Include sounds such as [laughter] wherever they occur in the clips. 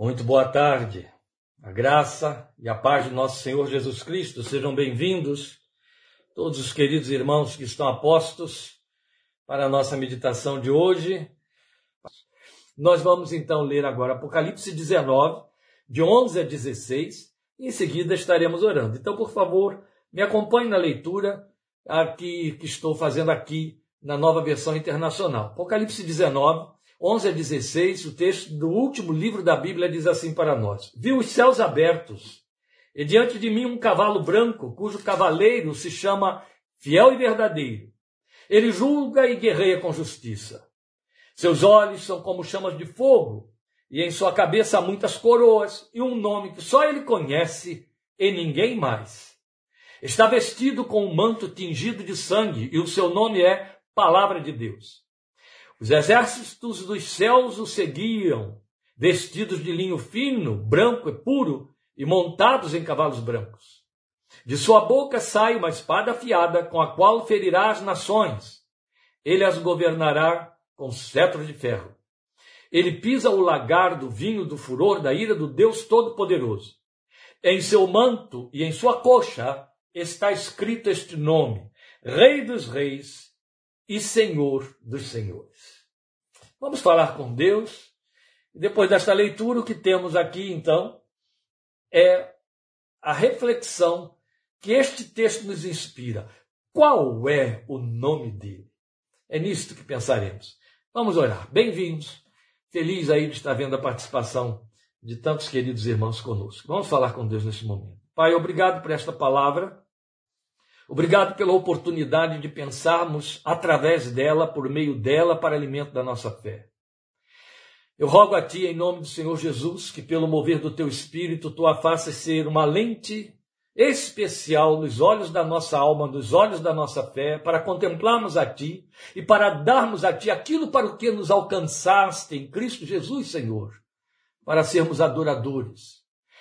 Muito boa tarde. A graça e a paz de nosso Senhor Jesus Cristo sejam bem-vindos, todos os queridos irmãos que estão apostos para a nossa meditação de hoje. Nós vamos então ler agora Apocalipse 19, de 11 a 16, e em seguida estaremos orando. Então, por favor, me acompanhe na leitura aqui que estou fazendo aqui na nova versão internacional. Apocalipse 19, 11 a 16, o texto do último livro da Bíblia diz assim para nós: Vi os céus abertos, e diante de mim um cavalo branco, cujo cavaleiro se chama Fiel e Verdadeiro. Ele julga e guerreia com justiça. Seus olhos são como chamas de fogo, e em sua cabeça há muitas coroas, e um nome que só ele conhece e ninguém mais. Está vestido com um manto tingido de sangue, e o seu nome é Palavra de Deus. Os exércitos dos céus o seguiam, vestidos de linho fino, branco e puro, e montados em cavalos brancos. De sua boca sai uma espada afiada, com a qual ferirá as nações. Ele as governará com cetro de ferro. Ele pisa o lagar do vinho do furor da ira do Deus Todo-Poderoso. Em seu manto e em sua coxa está escrito este nome: Rei dos Reis e Senhor dos Senhores. Vamos falar com Deus. Depois desta leitura, o que temos aqui, então, é a reflexão que este texto nos inspira. Qual é o nome dele? É nisto que pensaremos. Vamos orar. Bem-vindos. Feliz aí de estar vendo a participação de tantos queridos irmãos conosco. Vamos falar com Deus neste momento. Pai, obrigado por esta palavra. Obrigado pela oportunidade de pensarmos através dela, por meio dela, para alimento da nossa fé. Eu rogo a Ti, em nome do Senhor Jesus, que pelo mover do Teu Espírito, Tu a faças ser uma lente especial nos olhos da nossa alma, nos olhos da nossa fé, para contemplarmos a Ti e para darmos a Ti aquilo para o que nos alcançaste em Cristo Jesus, Senhor, para sermos adoradores.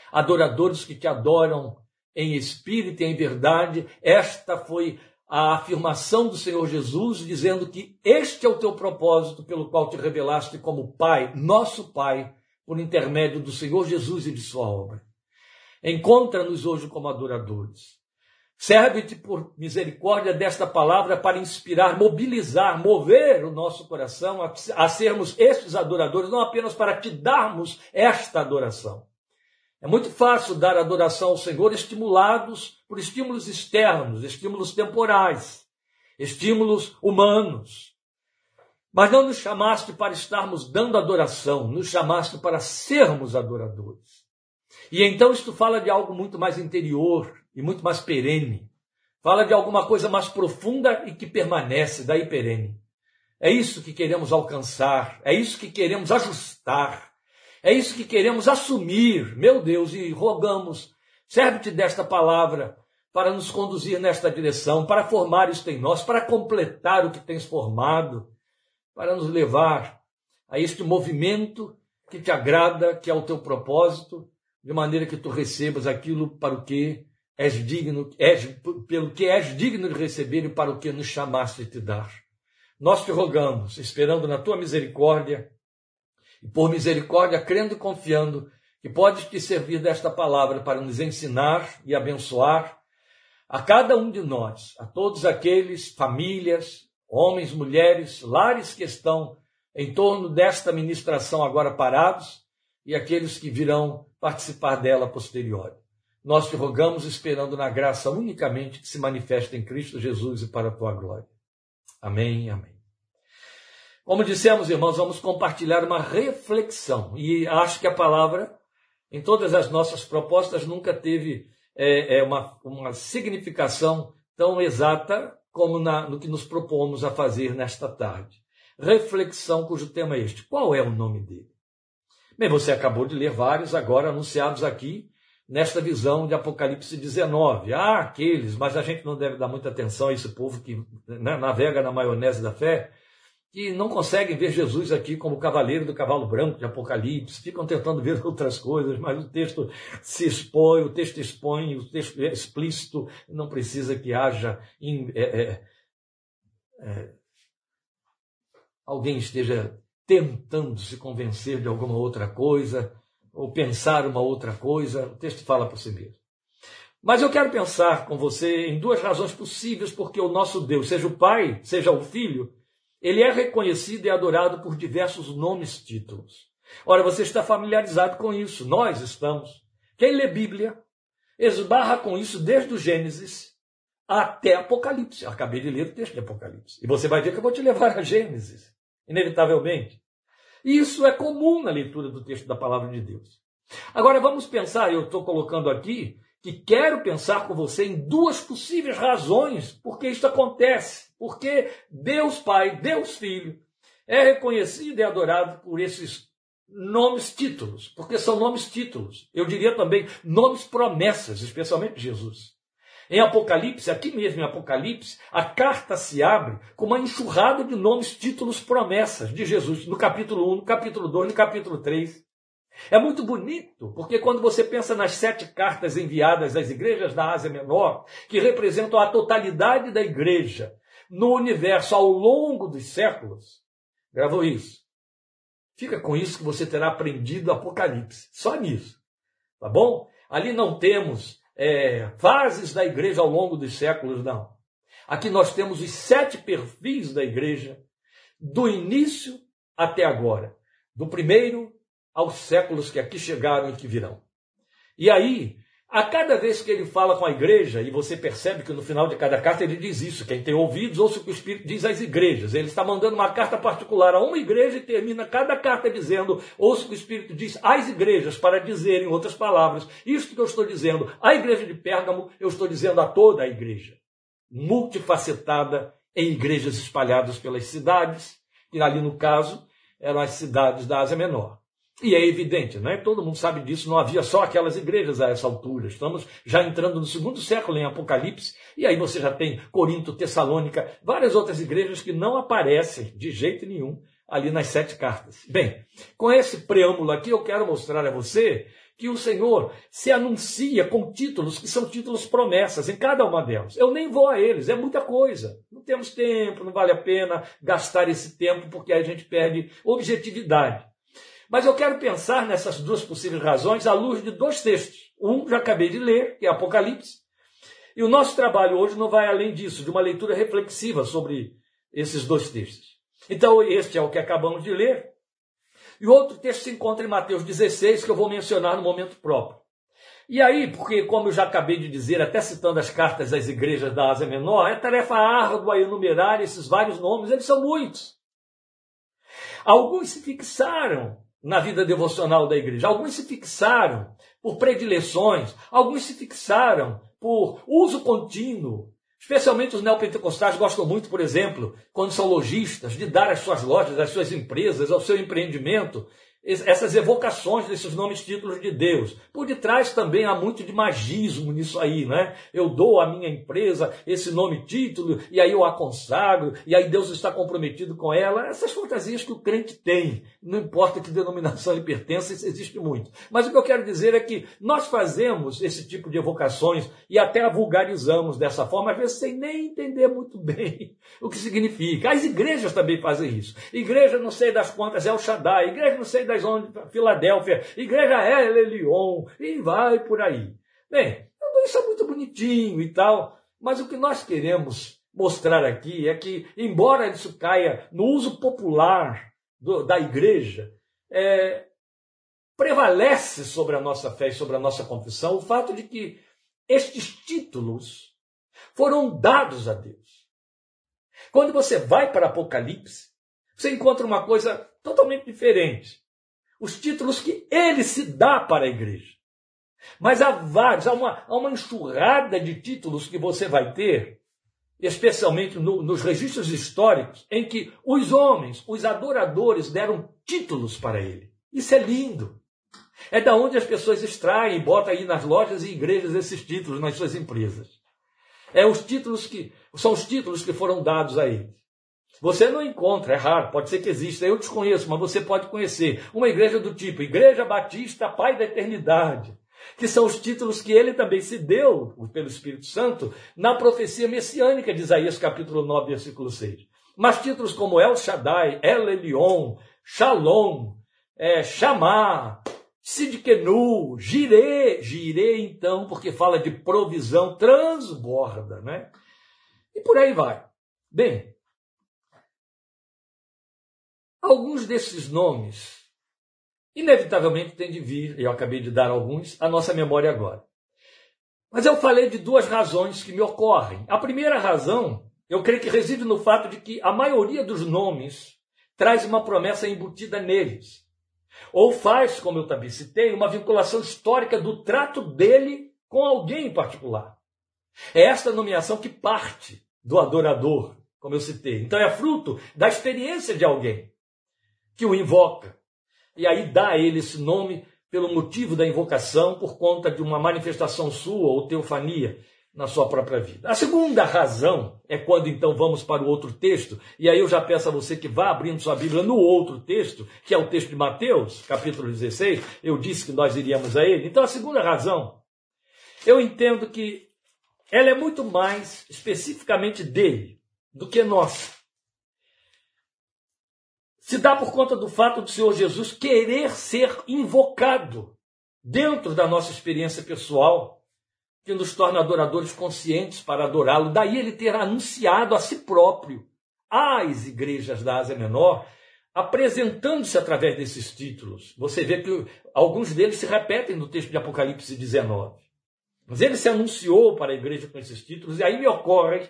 Adoradores que Te adoram em espírito e em verdade. Esta foi a afirmação do Senhor Jesus, dizendo que este é o teu propósito pelo qual te revelaste como Pai, nosso Pai, por intermédio do Senhor Jesus e de sua obra. Encontra-nos hoje como adoradores. Serve-te por misericórdia desta palavra para inspirar, mobilizar, mover o nosso coração a, sermos estes adoradores, não apenas para te darmos esta adoração, é muito fácil dar adoração ao Senhor estimulados por estímulos externos, estímulos temporais, estímulos humanos. Mas não nos chamaste para estarmos dando adoração, nos chamaste para sermos adoradores. E então isto fala de algo muito mais interior e muito mais perene. Fala de alguma coisa mais profunda e que permanece, daí perene. É isso que queremos alcançar, é isso que queremos ajustar, é isso que queremos assumir, meu Deus, e rogamos, serve-te desta palavra para nos conduzir nesta direção, para formar isto em nós, para completar o que tens formado, para nos levar a este movimento que te agrada, que é o teu propósito, de maneira que tu recebas aquilo para o que és digno, és, pelo que és digno de receber e para o que nos chamaste de te dar. Nós te rogamos, esperando na tua misericórdia, e por misericórdia, crendo e confiando que podes te servir desta palavra para nos ensinar e abençoar a cada um de nós, a todos aqueles famílias, homens, mulheres, lares que estão em torno desta ministração agora parados e aqueles que virão participar dela posterior. Nós te rogamos esperando na graça unicamente que se manifesta em Cristo Jesus e para a tua glória. Amém, amém. Como dissemos, irmãos, vamos compartilhar uma reflexão. E acho que a palavra, em todas as nossas propostas, nunca teve é, é uma, uma significação tão exata como na, no que nos propomos a fazer nesta tarde. Reflexão cujo tema é este. Qual é o nome dele? Bem, você acabou de ler vários agora anunciados aqui nesta visão de Apocalipse 19. Ah, aqueles, mas a gente não deve dar muita atenção a esse povo que né, navega na maionese da fé que não conseguem ver Jesus aqui como cavaleiro do cavalo branco de Apocalipse, ficam tentando ver [laughs] outras coisas, mas o texto se expõe, o texto expõe, o texto é explícito, não precisa que haja é, é, é, alguém esteja tentando se convencer de alguma outra coisa. ou pensar uma outra coisa. O texto fala por si mesmo. Mas eu quero pensar com você em duas razões possíveis porque o nosso Deus, seja o Pai, seja o Filho, ele é reconhecido e adorado por diversos nomes títulos. Ora, você está familiarizado com isso, nós estamos. Quem lê Bíblia esbarra com isso desde o Gênesis até Apocalipse. Eu acabei de ler o texto de Apocalipse. E você vai ver que eu vou te levar a Gênesis, inevitavelmente. Isso é comum na leitura do texto da palavra de Deus. Agora vamos pensar, eu estou colocando aqui, que quero pensar com você em duas possíveis razões por que isso acontece. Porque Deus Pai, Deus Filho, é reconhecido e adorado por esses nomes títulos, porque são nomes títulos. Eu diria também nomes promessas, especialmente Jesus. Em Apocalipse, aqui mesmo em Apocalipse, a carta se abre com uma enxurrada de nomes, títulos, promessas de Jesus, no capítulo 1, no capítulo 2, no capítulo 3. É muito bonito, porque quando você pensa nas sete cartas enviadas às igrejas da Ásia Menor, que representam a totalidade da igreja no universo ao longo dos séculos, gravou isso. Fica com isso que você terá aprendido Apocalipse, só nisso, tá bom? Ali não temos é, fases da igreja ao longo dos séculos, não. Aqui nós temos os sete perfis da igreja, do início até agora, do primeiro aos séculos que aqui chegaram e que virão. E aí, a cada vez que ele fala com a igreja, e você percebe que no final de cada carta ele diz isso: quem tem ouvidos, ouça o que o Espírito diz às igrejas. Ele está mandando uma carta particular a uma igreja e termina cada carta dizendo: ouça o que o Espírito diz às igrejas, para dizer, em outras palavras, isso que eu estou dizendo à igreja de Pérgamo, eu estou dizendo a toda a igreja. Multifacetada em igrejas espalhadas pelas cidades, e ali no caso eram as cidades da Ásia Menor. E é evidente, né? todo mundo sabe disso, não havia só aquelas igrejas a essa altura. Estamos já entrando no segundo século em Apocalipse, e aí você já tem Corinto, Tessalônica, várias outras igrejas que não aparecem de jeito nenhum ali nas sete cartas. Bem, com esse preâmbulo aqui, eu quero mostrar a você que o Senhor se anuncia com títulos que são títulos promessas em cada uma delas. Eu nem vou a eles, é muita coisa. Não temos tempo, não vale a pena gastar esse tempo porque a gente perde objetividade. Mas eu quero pensar nessas duas possíveis razões à luz de dois textos. Um já acabei de ler, que é Apocalipse. E o nosso trabalho hoje não vai além disso, de uma leitura reflexiva sobre esses dois textos. Então, este é o que acabamos de ler. E o outro texto se encontra em Mateus 16, que eu vou mencionar no momento próprio. E aí, porque, como eu já acabei de dizer, até citando as cartas das igrejas da Ásia Menor, é tarefa árdua enumerar esses vários nomes, eles são muitos. Alguns se fixaram na vida devocional da igreja. Alguns se fixaram por predileções, alguns se fixaram por uso contínuo. Especialmente os neopentecostais gostam muito, por exemplo, quando são lojistas, de dar às suas lojas, às suas empresas, ao seu empreendimento, essas evocações desses nomes títulos de Deus. Por detrás também há muito de magismo nisso aí, né? Eu dou à minha empresa esse nome título e aí eu a consagro e aí Deus está comprometido com ela. Essas fantasias que o crente tem, não importa que denominação ele pertence, isso existe muito. Mas o que eu quero dizer é que nós fazemos esse tipo de evocações e até a vulgarizamos dessa forma, às vezes sem nem entender muito bem [laughs] o que significa. As igrejas também fazem isso. Igreja não sei das quantas é o Shaddai, igreja não sei das onde, Filadélfia, igreja é Leon, e vai por aí. Bem, tudo isso é muito bonitinho e tal, mas o que nós queremos mostrar aqui é que, embora isso caia no uso popular do, da igreja, é, prevalece sobre a nossa fé e sobre a nossa confissão o fato de que estes títulos foram dados a Deus. Quando você vai para Apocalipse, você encontra uma coisa totalmente diferente os títulos que ele se dá para a igreja. Mas há vários, há uma, há uma enxurrada de títulos que você vai ter, especialmente no, nos registros históricos, em que os homens, os adoradores, deram títulos para ele. Isso é lindo. É da onde as pessoas extraem botam aí nas lojas e igrejas esses títulos nas suas empresas. É os títulos que são os títulos que foram dados a ele. Você não encontra, é raro, pode ser que exista, eu desconheço, mas você pode conhecer uma igreja do tipo Igreja Batista Pai da Eternidade, que são os títulos que ele também se deu pelo Espírito Santo na profecia messiânica de Isaías capítulo 9, versículo 6. Mas títulos como El Shaddai, El Elion, Shalom, é, Shamar, Sidkenu, girei, girei então, porque fala de provisão, transborda, né? E por aí vai. Bem, alguns desses nomes, inevitavelmente têm de vir, eu acabei de dar alguns, à nossa memória agora. Mas eu falei de duas razões que me ocorrem. A primeira razão, eu creio que reside no fato de que a maioria dos nomes traz uma promessa embutida neles. Ou faz, como eu também citei, uma vinculação histórica do trato dele com alguém em particular. É esta nomeação que parte do adorador, como eu citei. Então é fruto da experiência de alguém que o invoca. E aí dá a ele esse nome pelo motivo da invocação, por conta de uma manifestação sua ou teofania na sua própria vida. A segunda razão é quando então vamos para o outro texto, e aí eu já peço a você que vá abrindo sua Bíblia no outro texto, que é o texto de Mateus, capítulo 16, eu disse que nós iríamos a ele. Então a segunda razão, eu entendo que ela é muito mais especificamente dele do que nossa. Se dá por conta do fato do Senhor Jesus querer ser invocado dentro da nossa experiência pessoal que nos torna adoradores conscientes para adorá-lo. Daí ele ter anunciado a si próprio às igrejas da Ásia Menor, apresentando-se através desses títulos. Você vê que alguns deles se repetem no texto de Apocalipse 19. Mas ele se anunciou para a igreja com esses títulos, e aí me ocorre,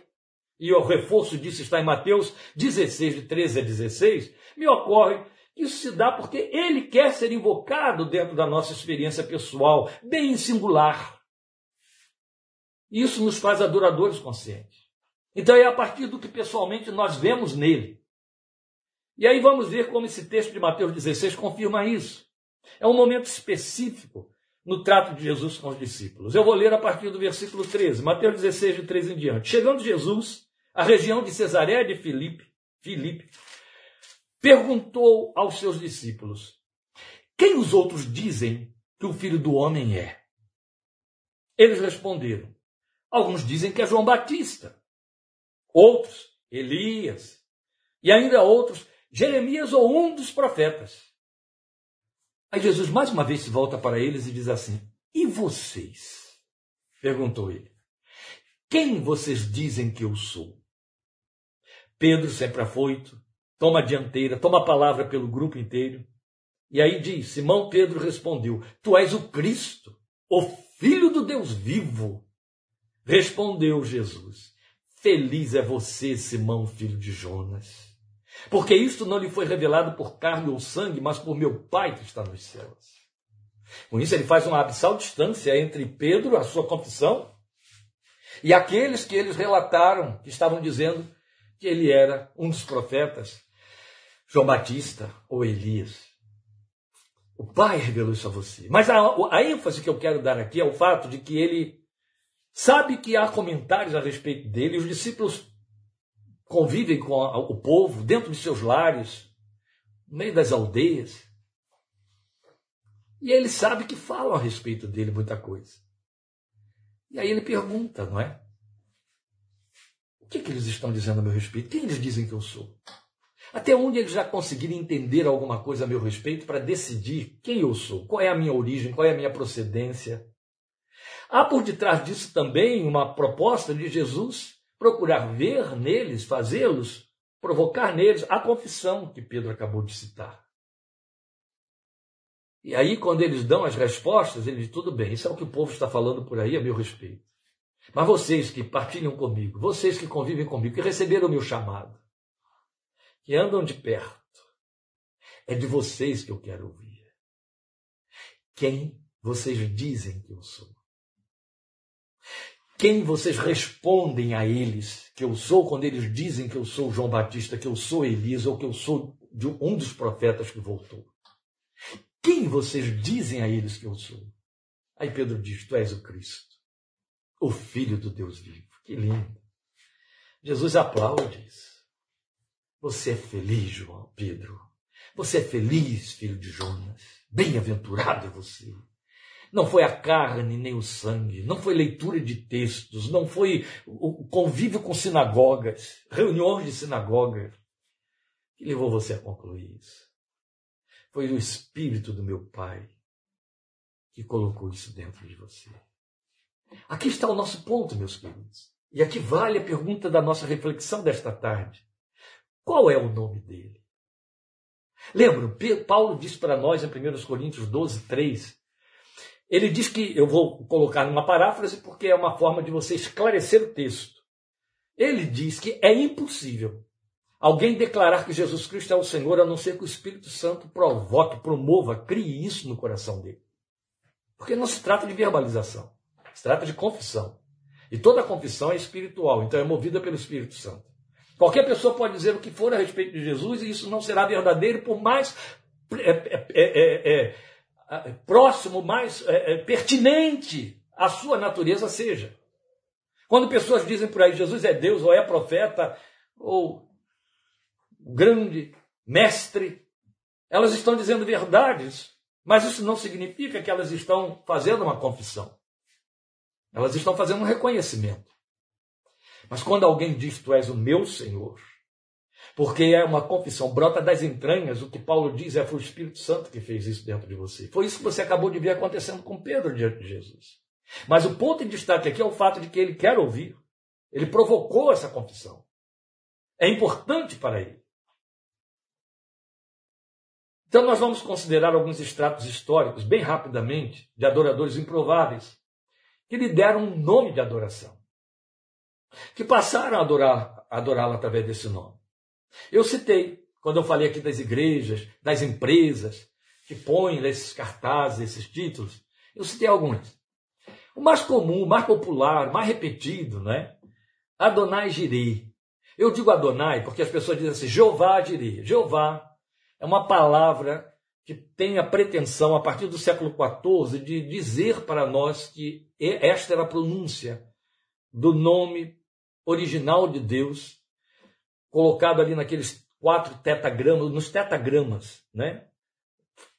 e o reforço disso está em Mateus 16, de 13 a 16, me ocorre que isso se dá porque ele quer ser invocado dentro da nossa experiência pessoal, bem singular. Isso nos faz adoradores conscientes. Então é a partir do que pessoalmente nós vemos nele. E aí vamos ver como esse texto de Mateus 16 confirma isso. É um momento específico no trato de Jesus com os discípulos. Eu vou ler a partir do versículo 13, Mateus 16, de 13 em diante. Chegando Jesus à região de Cesareia de Filipe, Filipe perguntou aos seus discípulos: Quem os outros dizem que o filho do homem é? Eles responderam: Alguns dizem que é João Batista, outros, Elias, e ainda outros, Jeremias ou um dos profetas. Aí Jesus mais uma vez se volta para eles e diz assim: E vocês? perguntou ele. Quem vocês dizem que eu sou? Pedro, sempre afoito, toma a dianteira, toma a palavra pelo grupo inteiro. E aí diz: Simão Pedro respondeu: Tu és o Cristo, o Filho do Deus vivo. Respondeu Jesus: Feliz é você, Simão, filho de Jonas, porque isto não lhe foi revelado por carne ou sangue, mas por meu Pai que está nos céus. Com isso, ele faz uma abissal distância entre Pedro, a sua confissão, e aqueles que eles relataram, que estavam dizendo que ele era um dos profetas, João Batista ou Elias. O Pai revelou isso a você. Mas a, a ênfase que eu quero dar aqui é o fato de que ele Sabe que há comentários a respeito dele, os discípulos convivem com o povo dentro de seus lares, no meio das aldeias. E ele sabe que falam a respeito dele muita coisa. E aí ele pergunta, não é? O que, que eles estão dizendo a meu respeito? Quem eles dizem que eu sou? Até onde eles já conseguiram entender alguma coisa a meu respeito para decidir quem eu sou? Qual é a minha origem? Qual é a minha procedência? Há por detrás disso também uma proposta de Jesus procurar ver neles, fazê-los, provocar neles a confissão que Pedro acabou de citar. E aí, quando eles dão as respostas, ele diz: tudo bem, isso é o que o povo está falando por aí a meu respeito. Mas vocês que partilham comigo, vocês que convivem comigo, que receberam o meu chamado, que andam de perto, é de vocês que eu quero ouvir. Quem vocês dizem que eu sou? Quem vocês respondem a eles que eu sou quando eles dizem que eu sou João Batista, que eu sou Elias ou que eu sou um dos profetas que voltou? Quem vocês dizem a eles que eu sou? Aí Pedro diz: Tu és o Cristo, o Filho do Deus vivo. Que lindo. Jesus aplaude isso. Você é feliz, João Pedro. Você é feliz, filho de Jonas. Bem-aventurado é você. Não foi a carne nem o sangue, não foi leitura de textos, não foi o convívio com sinagogas, reuniões de sinagoga que levou você a concluir isso. Foi o Espírito do meu Pai que colocou isso dentro de você. Aqui está o nosso ponto, meus queridos. E aqui vale a pergunta da nossa reflexão desta tarde. Qual é o nome dele? Lembram, Paulo diz para nós em 1 Coríntios 12, 3, ele diz que, eu vou colocar numa paráfrase porque é uma forma de você esclarecer o texto. Ele diz que é impossível alguém declarar que Jesus Cristo é o Senhor a não ser que o Espírito Santo provoque, promova, crie isso no coração dele. Porque não se trata de verbalização, se trata de confissão. E toda confissão é espiritual, então é movida pelo Espírito Santo. Qualquer pessoa pode dizer o que for a respeito de Jesus e isso não será verdadeiro, por mais é, é, é, é próximo, mais pertinente à sua natureza seja. Quando pessoas dizem por aí Jesus é Deus, ou é profeta, ou grande mestre, elas estão dizendo verdades, mas isso não significa que elas estão fazendo uma confissão. Elas estão fazendo um reconhecimento. Mas quando alguém diz tu és o meu Senhor, porque é uma confissão, brota das entranhas, o que Paulo diz é foi o Espírito Santo que fez isso dentro de você. Foi isso que você acabou de ver acontecendo com Pedro diante de Jesus. Mas o ponto em destaque aqui é o fato de que ele quer ouvir. Ele provocou essa confissão. É importante para ele. Então, nós vamos considerar alguns extratos históricos, bem rapidamente, de adoradores improváveis, que lhe deram um nome de adoração, que passaram a adorar, adorá-lo através desse nome. Eu citei, quando eu falei aqui das igrejas, das empresas, que põem esses cartazes, esses títulos, eu citei alguns. O mais comum, o mais popular, o mais repetido, né? Adonai Jireh. Eu digo Adonai porque as pessoas dizem assim, Jeová Jireh. Jeová é uma palavra que tem a pretensão, a partir do século XIV, de dizer para nós que esta era a pronúncia do nome original de Deus, colocado ali naqueles quatro tetagramas, nos tetagramas, né?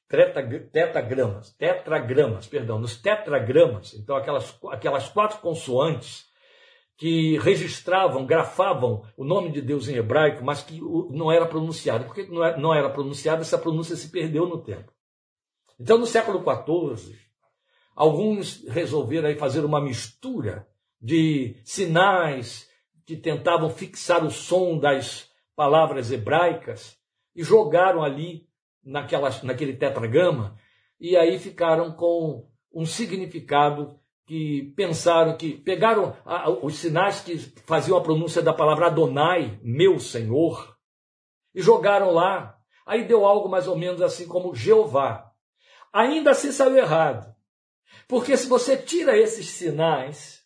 Tetagramas, tetragramas, perdão, nos tetragramas, então aquelas, aquelas quatro consoantes que registravam, grafavam o nome de Deus em hebraico, mas que não era pronunciado. Por que não era pronunciado? Essa pronúncia se perdeu no tempo. Então, no século XIV, alguns resolveram aí fazer uma mistura de sinais que tentavam fixar o som das palavras hebraicas e jogaram ali naquela, naquele tetragrama e aí ficaram com um significado que pensaram que pegaram os sinais que faziam a pronúncia da palavra Adonai, meu Senhor, e jogaram lá. Aí deu algo mais ou menos assim como Jeová. Ainda assim saiu errado. Porque se você tira esses sinais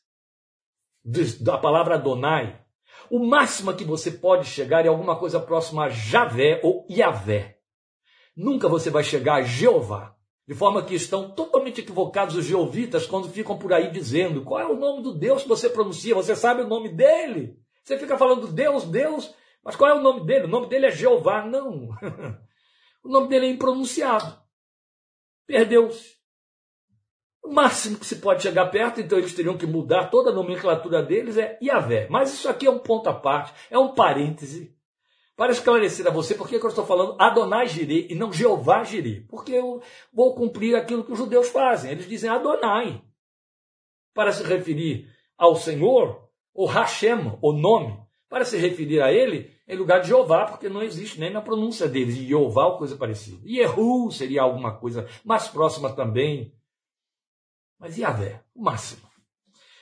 da palavra Adonai, o máximo que você pode chegar é alguma coisa próxima a Javé ou Iavé. Nunca você vai chegar a Jeová. De forma que estão totalmente equivocados os geovitas quando ficam por aí dizendo qual é o nome do Deus que você pronuncia, você sabe o nome dele. Você fica falando Deus, Deus, mas qual é o nome dele? O nome dele é Jeová. Não. [laughs] o nome dele é impronunciado. Perdeu-se. O máximo que se pode chegar perto, então eles teriam que mudar toda a nomenclatura deles, é Iavé. Mas isso aqui é um ponto à parte, é um parêntese para esclarecer a você por que eu estou falando Adonai Jireh e não Jeová Jireh. Porque eu vou cumprir aquilo que os judeus fazem. Eles dizem Adonai. Para se referir ao Senhor, o Hashem, o nome, para se referir a ele em lugar de Jeová, porque não existe nem na pronúncia deles. Jeová ou coisa parecida. Yehu seria alguma coisa mais próxima também. Mas Yahvé, o máximo.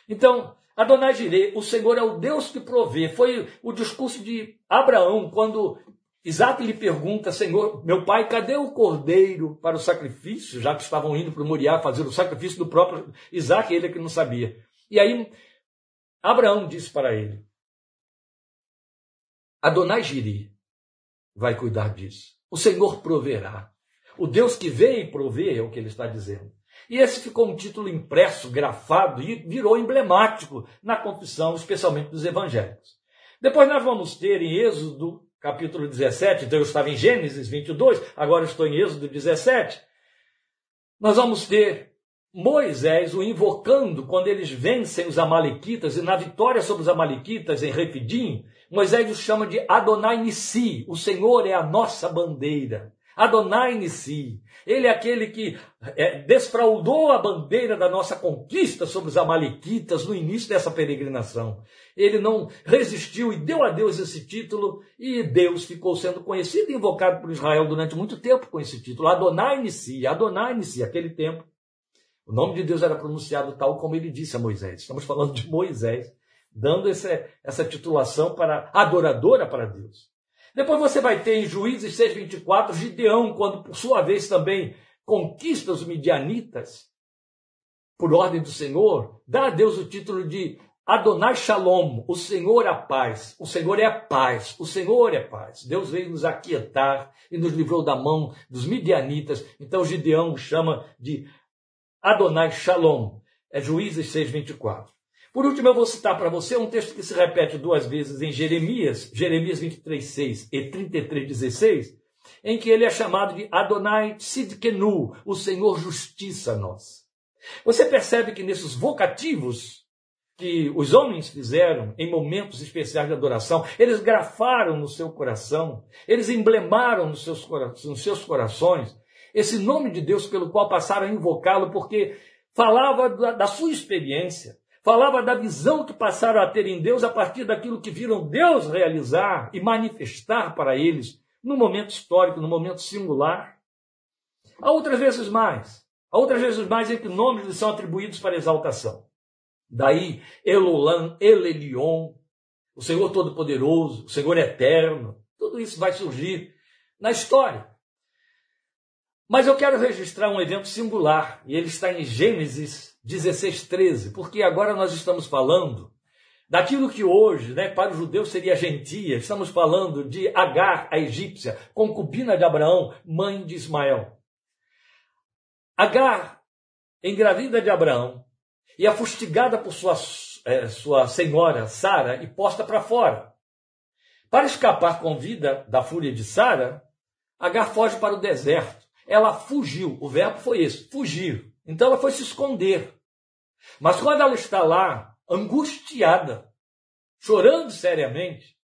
Então, Adonai Jireh, o Senhor é o Deus que provê. Foi o discurso de Abraão, quando Isaac lhe pergunta, Senhor, meu pai, cadê o cordeiro para o sacrifício? Já que estavam indo para Moriá fazer o sacrifício do próprio Isaac, ele é que não sabia. E aí, Abraão disse para ele, Adonai Jireh vai cuidar disso. O Senhor proverá. O Deus que vem e provê é o que ele está dizendo. E esse ficou um título impresso, grafado e virou emblemático na confissão, especialmente dos evangélicos. Depois nós vamos ter em Êxodo, capítulo 17, então eu estava em Gênesis 22, agora estou em Êxodo 17. Nós vamos ter Moisés o invocando quando eles vencem os amalequitas e na vitória sobre os amalequitas em Refidim, Moisés os chama de Adonai Nissi, o Senhor é a nossa bandeira. Adonai Nissi. Ele é aquele que é, desfraudou a bandeira da nossa conquista sobre os Amalequitas no início dessa peregrinação. Ele não resistiu e deu a Deus esse título, e Deus ficou sendo conhecido e invocado por Israel durante muito tempo com esse título. Adonai Nissi, Adonai Nissi, aquele tempo. O nome de Deus era pronunciado tal como ele disse a Moisés. Estamos falando de Moisés, dando essa, essa titulação para adoradora para Deus. Depois você vai ter em Juízes 6,24 Gideão, quando por sua vez também conquista os midianitas, por ordem do Senhor, dá a Deus o título de Adonai Shalom, o Senhor é a paz, o Senhor é a paz, o Senhor é paz. Deus veio nos aquietar e nos livrou da mão dos midianitas. Então Gideão chama de Adonai Shalom. É Juízes 6,24. Por último, eu vou citar para você um texto que se repete duas vezes em Jeremias, Jeremias 23, 6 e 33, 16, em que ele é chamado de Adonai Sidkenu, o Senhor justiça nós. Você percebe que nesses vocativos que os homens fizeram em momentos especiais de adoração, eles grafaram no seu coração, eles emblemaram nos seus, nos seus corações esse nome de Deus pelo qual passaram a invocá-lo, porque falava da, da sua experiência, falava da visão que passaram a ter em Deus a partir daquilo que viram Deus realizar e manifestar para eles no momento histórico, no momento singular. Há outras vezes mais, há outras vezes mais em que nomes lhes são atribuídos para exaltação. Daí Elolam, Elelion, o Senhor Todo-Poderoso, o Senhor Eterno, tudo isso vai surgir na história. Mas eu quero registrar um evento singular, e ele está em Gênesis 16, 13, porque agora nós estamos falando daquilo que hoje, né, para os judeus seria gentia, estamos falando de Agar, a egípcia, concubina de Abraão, mãe de Ismael. Agar, engravida de Abraão, e é fustigada por sua, é, sua senhora, Sara, e posta para fora. Para escapar com vida da fúria de Sara, Agar foge para o deserto. Ela fugiu, o verbo foi esse, fugir. Então ela foi se esconder. Mas quando ela está lá, angustiada, chorando seriamente,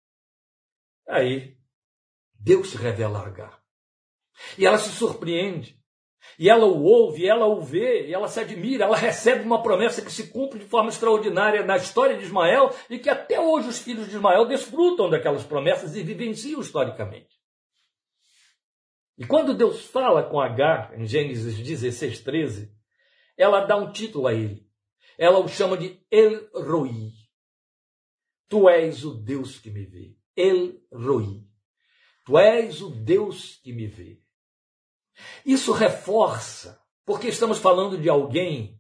aí Deus se revela a Agar. E ela se surpreende. E ela o ouve, ela o vê, ela se admira, ela recebe uma promessa que se cumpre de forma extraordinária na história de Ismael e que até hoje os filhos de Ismael desfrutam daquelas promessas e vivenciam historicamente. E quando Deus fala com Agar, em Gênesis 16, 13, ela dá um título a ele. Ela o chama de El Roi. Tu és o Deus que me vê. El Roi. Tu és o Deus que me vê. Isso reforça, porque estamos falando de alguém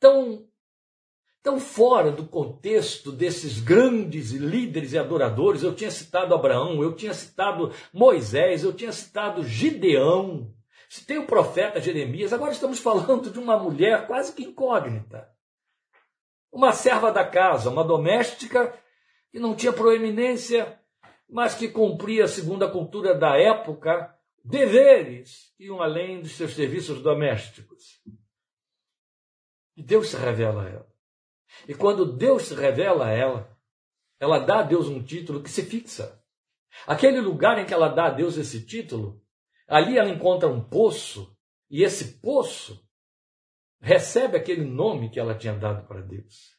tão tão fora do contexto desses grandes líderes e adoradores. Eu tinha citado Abraão, eu tinha citado Moisés, eu tinha citado Gideão. Citei o profeta Jeremias. Agora estamos falando de uma mulher quase que incógnita. Uma serva da casa, uma doméstica que não tinha proeminência, mas que cumpria, segundo a cultura da época, deveres que iam além dos seus serviços domésticos. E Deus se revela a ela. E quando Deus se revela a ela, ela dá a Deus um título que se fixa. Aquele lugar em que ela dá a Deus esse título, ali ela encontra um poço, e esse poço recebe aquele nome que ela tinha dado para Deus.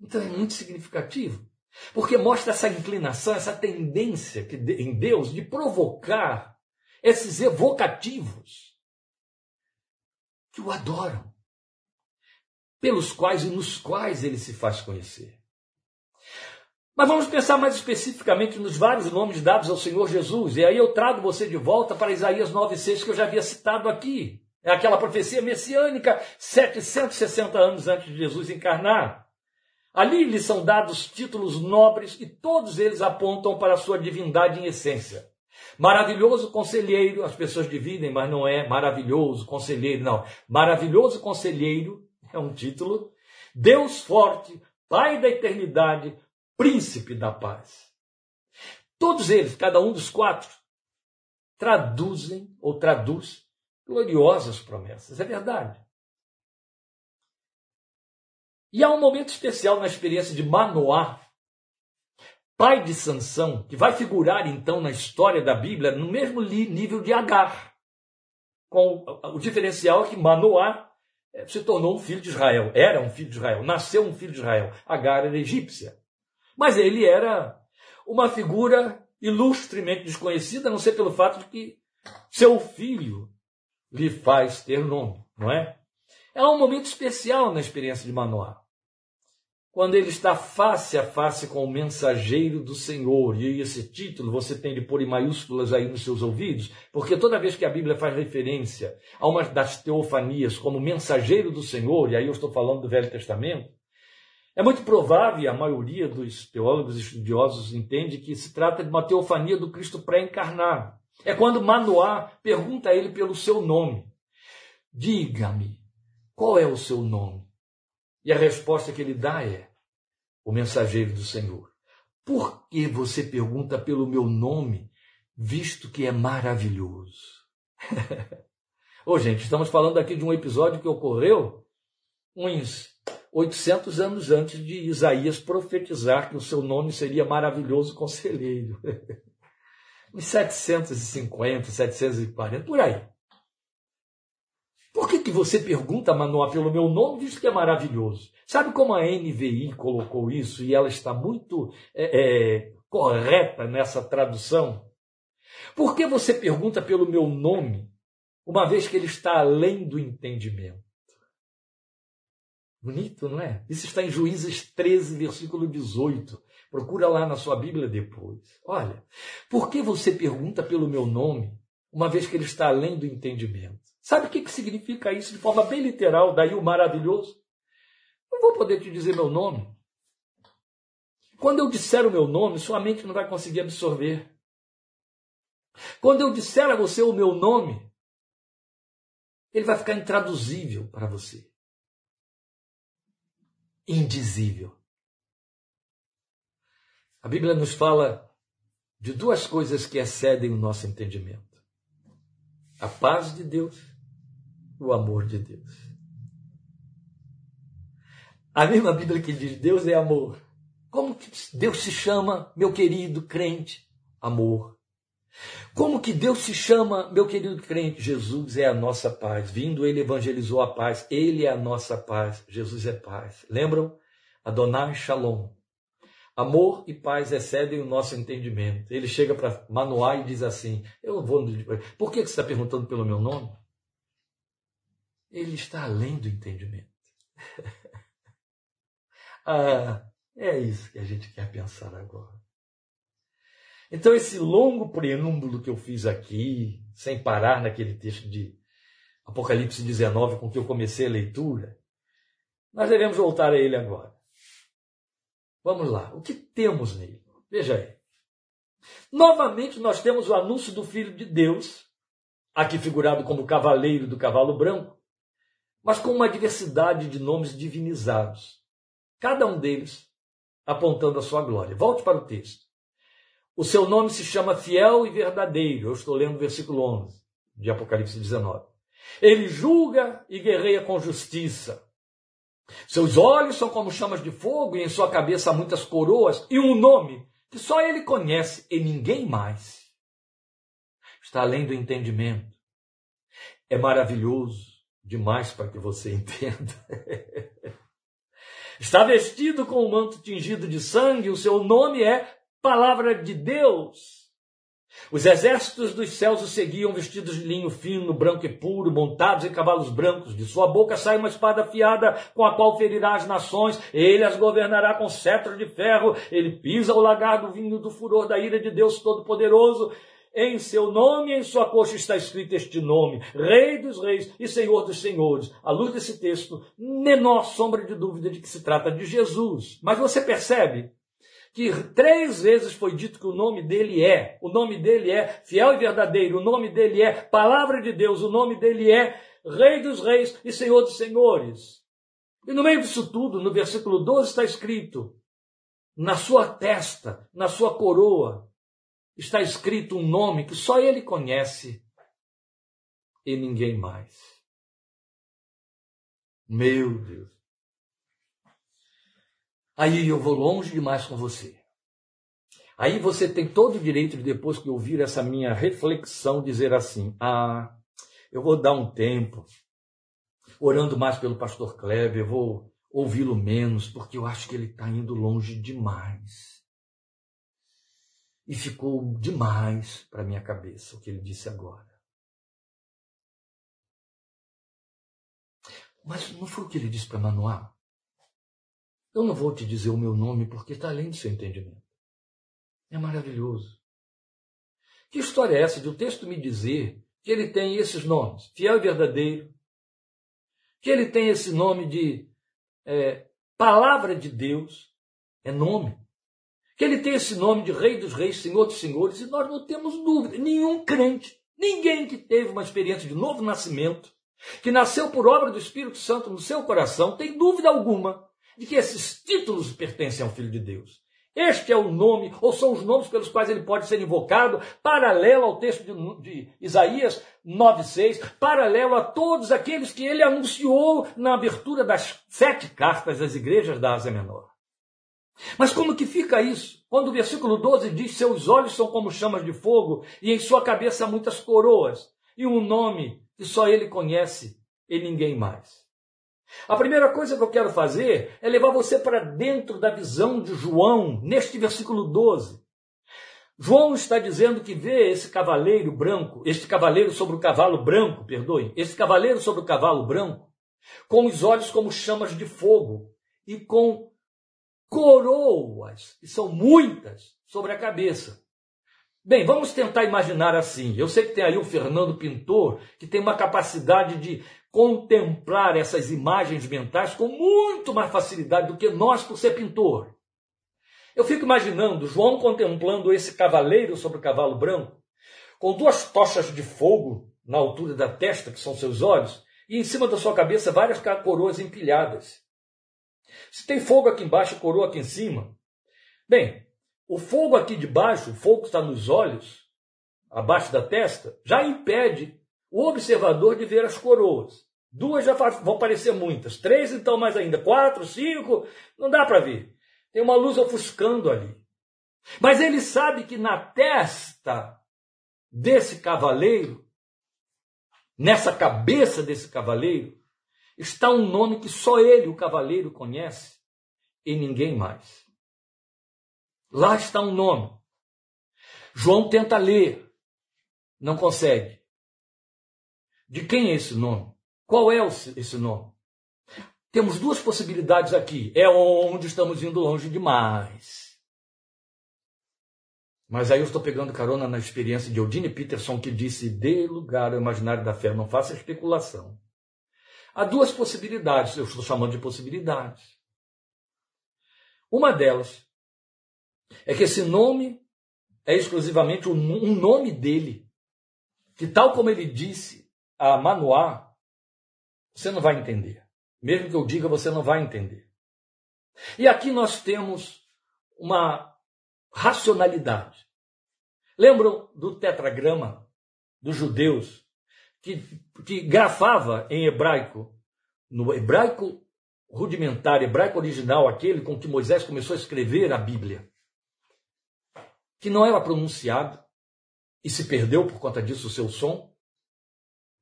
Então é muito significativo, porque mostra essa inclinação, essa tendência que em Deus de provocar esses evocativos que o adoram pelos quais e nos quais ele se faz conhecer. Mas vamos pensar mais especificamente nos vários nomes dados ao Senhor Jesus. E aí eu trago você de volta para Isaías 9,6 que eu já havia citado aqui. É aquela profecia messiânica 760 anos antes de Jesus encarnar. Ali lhe são dados títulos nobres e todos eles apontam para a sua divindade em essência. Maravilhoso conselheiro, as pessoas dividem, mas não é maravilhoso conselheiro, não. Maravilhoso conselheiro é um título. Deus forte, Pai da eternidade, Príncipe da paz. Todos eles, cada um dos quatro, traduzem ou traduz gloriosas promessas. É verdade. E há um momento especial na experiência de Manoá, pai de Sansão, que vai figurar então na história da Bíblia no mesmo nível de Agar. Com o diferencial é que Manoá se tornou um filho de Israel, era um filho de Israel, nasceu um filho de Israel. Agar era egípcia. Mas ele era uma figura ilustremente desconhecida, a não ser pelo fato de que seu filho lhe faz ter nome, não é? É um momento especial na experiência de Manoá quando ele está face a face com o mensageiro do Senhor. E esse título você tem de pôr em maiúsculas aí nos seus ouvidos, porque toda vez que a Bíblia faz referência a uma das teofanias como mensageiro do Senhor, e aí eu estou falando do Velho Testamento, é muito provável, e a maioria dos teólogos estudiosos entende que se trata de uma teofania do Cristo pré-encarnado. É quando Manoá pergunta a ele pelo seu nome. Diga-me, qual é o seu nome? E a resposta que ele dá é: o mensageiro do Senhor. Por que você pergunta pelo meu nome, visto que é maravilhoso? [laughs] Ô, oh, gente, estamos falando aqui de um episódio que ocorreu uns 800 anos antes de Isaías profetizar que o seu nome seria maravilhoso conselheiro. [laughs] uns 750, 740, por aí. Por que, que você pergunta, Manoá, pelo meu nome, visto que é maravilhoso? Sabe como a NVI colocou isso e ela está muito é, é, correta nessa tradução? Por que você pergunta pelo meu nome, uma vez que ele está além do entendimento? Bonito, não é? Isso está em Juízes 13, versículo 18. Procura lá na sua Bíblia depois. Olha, por que você pergunta pelo meu nome, uma vez que ele está além do entendimento? Sabe o que, que significa isso de forma bem literal, daí o maravilhoso? Não vou poder te dizer meu nome. Quando eu disser o meu nome, sua mente não vai conseguir absorver. Quando eu disser a você o meu nome, ele vai ficar intraduzível para você. Indizível. A Bíblia nos fala de duas coisas que excedem o nosso entendimento: a paz de Deus o amor de Deus. A mesma Bíblia que diz Deus é amor. Como que Deus se chama, meu querido crente? Amor. Como que Deus se chama, meu querido crente? Jesus é a nossa paz. Vindo, ele evangelizou a paz. Ele é a nossa paz. Jesus é paz. Lembram? Adonai Shalom. Amor e paz excedem o nosso entendimento. Ele chega para Manoá e diz assim: Eu vou. Por que você está perguntando pelo meu nome? Ele está além do entendimento. [laughs] ah, é isso que a gente quer pensar agora. Então, esse longo preâmbulo que eu fiz aqui, sem parar naquele texto de Apocalipse 19 com que eu comecei a leitura, nós devemos voltar a ele agora. Vamos lá, o que temos nele? Veja aí. Novamente, nós temos o anúncio do Filho de Deus, aqui figurado como cavaleiro do cavalo branco, mas com uma diversidade de nomes divinizados, cada um deles apontando a sua glória. Volte para o texto. O seu nome se chama Fiel e Verdadeiro. Eu estou lendo o versículo 11 de Apocalipse 19. Ele julga e guerreia com justiça. Seus olhos são como chamas de fogo e em sua cabeça há muitas coroas e um nome que só ele conhece e ninguém mais. Está além do entendimento. É maravilhoso demais para que você [laughs] entenda. Está vestido com um manto tingido de sangue, o seu nome é Palavra de Deus. Os exércitos dos céus o seguiam vestidos de linho fino, branco e puro, montados em cavalos brancos. De sua boca sai uma espada afiada, com a qual ferirá as nações. Ele as governará com cetro de ferro. Ele pisa o lagar do vinho do furor da ira de Deus Todo-Poderoso. Em seu nome e em sua coxa está escrito este nome, Rei dos Reis e Senhor dos Senhores. À luz desse texto, menor sombra de dúvida de que se trata de Jesus. Mas você percebe que três vezes foi dito que o nome dele é, o nome dele é fiel e verdadeiro, o nome dele é palavra de Deus, o nome dele é Rei dos Reis e Senhor dos Senhores. E no meio disso tudo, no versículo 12 está escrito: na sua testa, na sua coroa, está escrito um nome que só ele conhece e ninguém mais. Meu Deus. Aí eu vou longe demais com você. Aí você tem todo o direito de, depois que ouvir essa minha reflexão, dizer assim: ah, eu vou dar um tempo, orando mais pelo pastor Kleber, eu vou ouvi-lo menos, porque eu acho que ele está indo longe demais. E ficou demais para minha cabeça o que ele disse agora. Mas não foi o que ele disse para Manoá? Eu não vou te dizer o meu nome porque está além do seu entendimento. É maravilhoso. Que história é essa de o texto me dizer que ele tem esses nomes, fiel e verdadeiro, que ele tem esse nome de é, palavra de Deus, é nome, que ele tem esse nome de Rei dos Reis, Senhor dos Senhores, e nós não temos dúvida, nenhum crente, ninguém que teve uma experiência de novo nascimento, que nasceu por obra do Espírito Santo no seu coração, tem dúvida alguma de que esses títulos pertencem ao Filho de Deus. Este é o nome, ou são os nomes pelos quais ele pode ser invocado, paralelo ao texto de, de Isaías 9,6, paralelo a todos aqueles que ele anunciou na abertura das sete cartas às igrejas da Ásia Menor. Mas como que fica isso? Quando o versículo 12 diz: Seus olhos são como chamas de fogo, e em sua cabeça muitas coroas, e um nome que só ele conhece e ninguém mais. A primeira coisa que eu quero fazer é levar você para dentro da visão de João, neste versículo 12. João está dizendo que vê esse cavaleiro branco, este cavaleiro sobre o cavalo branco, perdoe, esse cavaleiro sobre o cavalo branco, com os olhos como chamas de fogo e com coroas, que são muitas, sobre a cabeça. Bem, vamos tentar imaginar assim. Eu sei que tem aí o Fernando Pintor, que tem uma capacidade de contemplar essas imagens mentais com muito mais facilidade do que nós por ser pintor. Eu fico imaginando João contemplando esse cavaleiro sobre o cavalo branco, com duas tochas de fogo na altura da testa, que são seus olhos, e em cima da sua cabeça várias coroas empilhadas. Se tem fogo aqui embaixo coroa aqui em cima, bem, o fogo aqui de baixo, o fogo que está nos olhos, abaixo da testa, já impede o observador de ver as coroas. Duas já vão parecer muitas. Três, então, mais ainda. Quatro, cinco, não dá para ver. Tem uma luz ofuscando ali. Mas ele sabe que na testa desse cavaleiro, nessa cabeça desse cavaleiro, está um nome que só ele, o cavaleiro, conhece e ninguém mais. Lá está um nome. João tenta ler, não consegue. De quem é esse nome? Qual é esse nome? Temos duas possibilidades aqui. É onde estamos indo longe demais. Mas aí eu estou pegando carona na experiência de Eudine Peterson, que disse: dê lugar ao imaginário da fé, não faça especulação. Há duas possibilidades, eu estou chamando de possibilidades. Uma delas é que esse nome é exclusivamente um nome dele, que, tal como ele disse, a Manoá, você não vai entender. Mesmo que eu diga, você não vai entender. E aqui nós temos uma racionalidade. Lembram do tetragrama dos judeus, que, que grafava em hebraico, no hebraico rudimentar, hebraico original, aquele com que Moisés começou a escrever a Bíblia, que não era pronunciado e se perdeu por conta disso o seu som,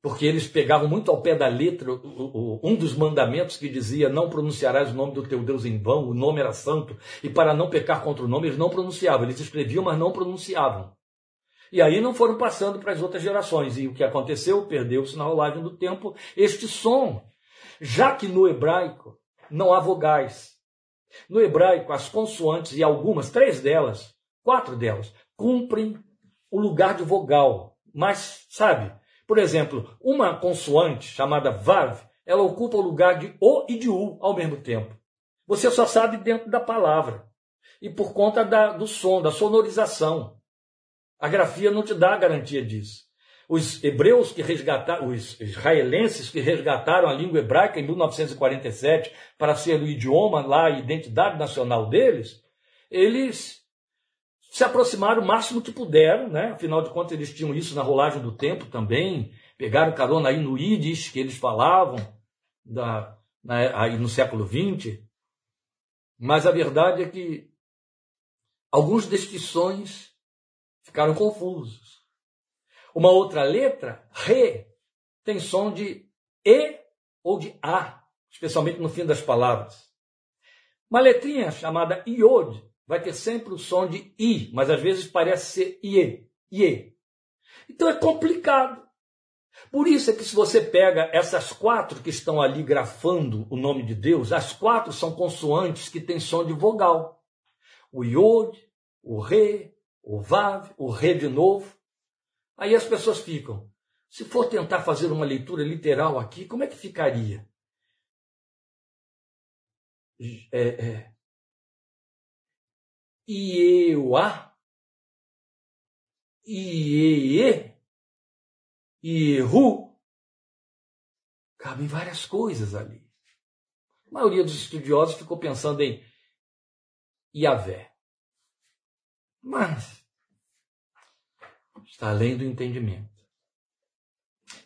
porque eles pegavam muito ao pé da letra um dos mandamentos que dizia: Não pronunciarás o nome do teu Deus em vão, o nome era santo, e para não pecar contra o nome, eles não pronunciavam, eles escreviam, mas não pronunciavam. E aí não foram passando para as outras gerações, e o que aconteceu? Perdeu-se na rolagem do tempo este som. Já que no hebraico não há vogais. No hebraico, as consoantes, e algumas, três delas, quatro delas, cumprem o lugar de vogal. Mas, sabe, por exemplo, uma consoante chamada vav, ela ocupa o lugar de o e de u ao mesmo tempo. Você só sabe dentro da palavra e por conta da, do som, da sonorização. A grafia não te dá a garantia disso. Os hebreus que resgataram, os israelenses que resgataram a língua hebraica em 1947 para ser o idioma lá, a identidade nacional deles, eles se aproximaram o máximo que puderam, né? Afinal de contas, eles tinham isso na rolagem do tempo também, pegaram carona aí no Yiddish que eles falavam da, na, aí no século XX. Mas a verdade é que Alguns destes sons ficaram confusos. Uma outra letra, re, tem som de e ou de a, especialmente no fim das palavras. Uma letrinha chamada iod vai ter sempre o som de i, mas às vezes parece ser ie, ie. Então é complicado. Por isso é que se você pega essas quatro que estão ali grafando o nome de Deus, as quatro são consoantes que têm som de vogal. O iod, o re, o vav, o re de novo. Aí as pessoas ficam. Se for tentar fazer uma leitura literal aqui, como é que ficaria? É, é. Ieua, Iee, Iehu. Cabem várias coisas ali. A maioria dos estudiosos ficou pensando em Iavé. Mas está além do entendimento.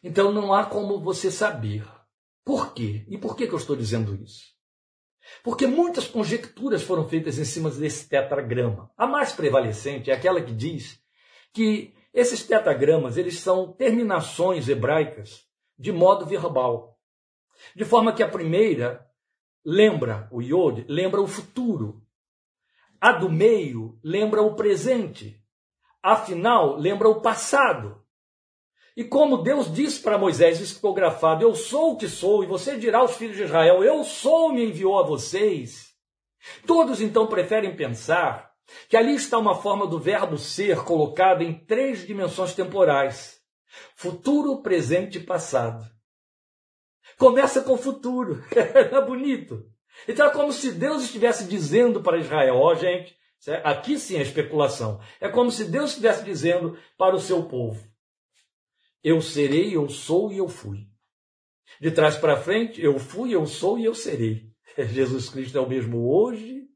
Então não há como você saber. Por quê? E por que, que eu estou dizendo isso? Porque muitas conjecturas foram feitas em cima desse tetragrama. A mais prevalecente é aquela que diz que esses tetragramas eles são terminações hebraicas de modo verbal. De forma que a primeira lembra o Yod, lembra o futuro. A do meio lembra o presente. A final lembra o passado. E como Deus disse para Moisés, escografado, eu sou o que sou, e você dirá aos filhos de Israel, eu sou, me enviou a vocês. Todos então preferem pensar que ali está uma forma do verbo ser colocada em três dimensões temporais: futuro, presente e passado. Começa com o futuro, [laughs] é bonito. Então é como se Deus estivesse dizendo para Israel: ó, oh, gente, aqui sim é especulação. É como se Deus estivesse dizendo para o seu povo: eu serei, eu sou e eu fui. De trás para frente, eu fui, eu sou e eu serei. [laughs] Jesus Cristo é o mesmo hoje